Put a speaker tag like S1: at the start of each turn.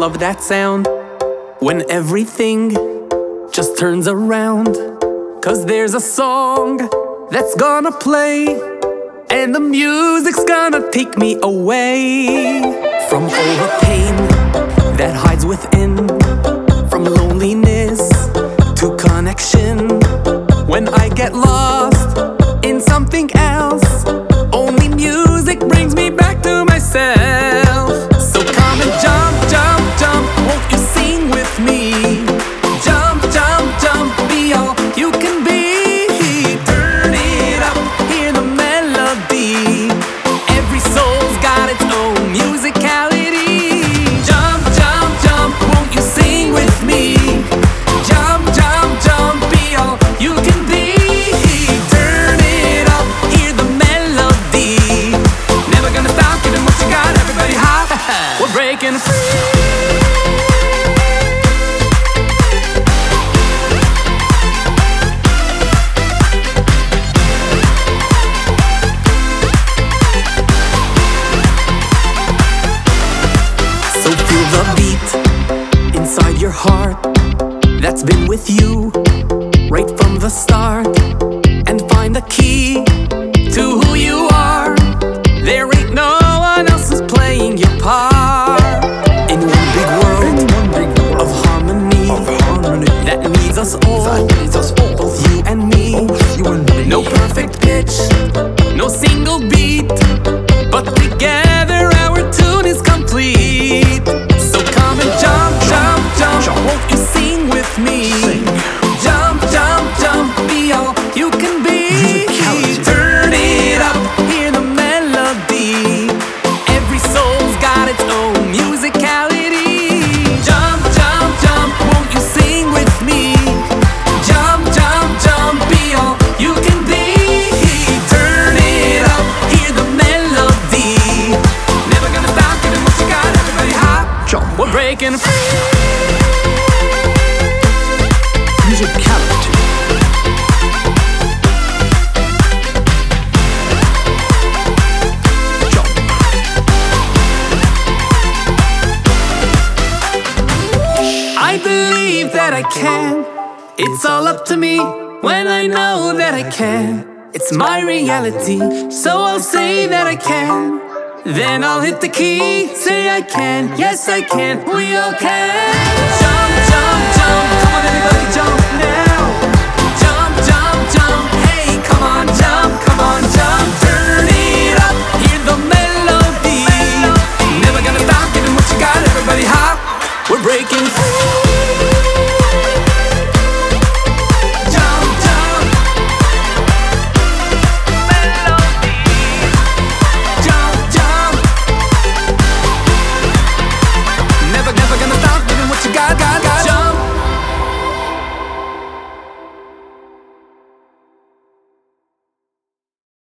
S1: love that sound. When everything just turns around. Cause there's a song that's gonna play, and the music's gonna take me away. From all the pain that hides within, your heart that's been with you right from the start and find the key to who you are. There ain't no one else who's playing your part in one big world of harmony that needs us all. Both you and me. No perfect pitch, breaking free.
S2: Musicality.
S1: I believe that I can. It's all up to me when I know that I can. It's my reality, so I'll say that I can. Then I'll hit the key, say I can, yes I can, we all can.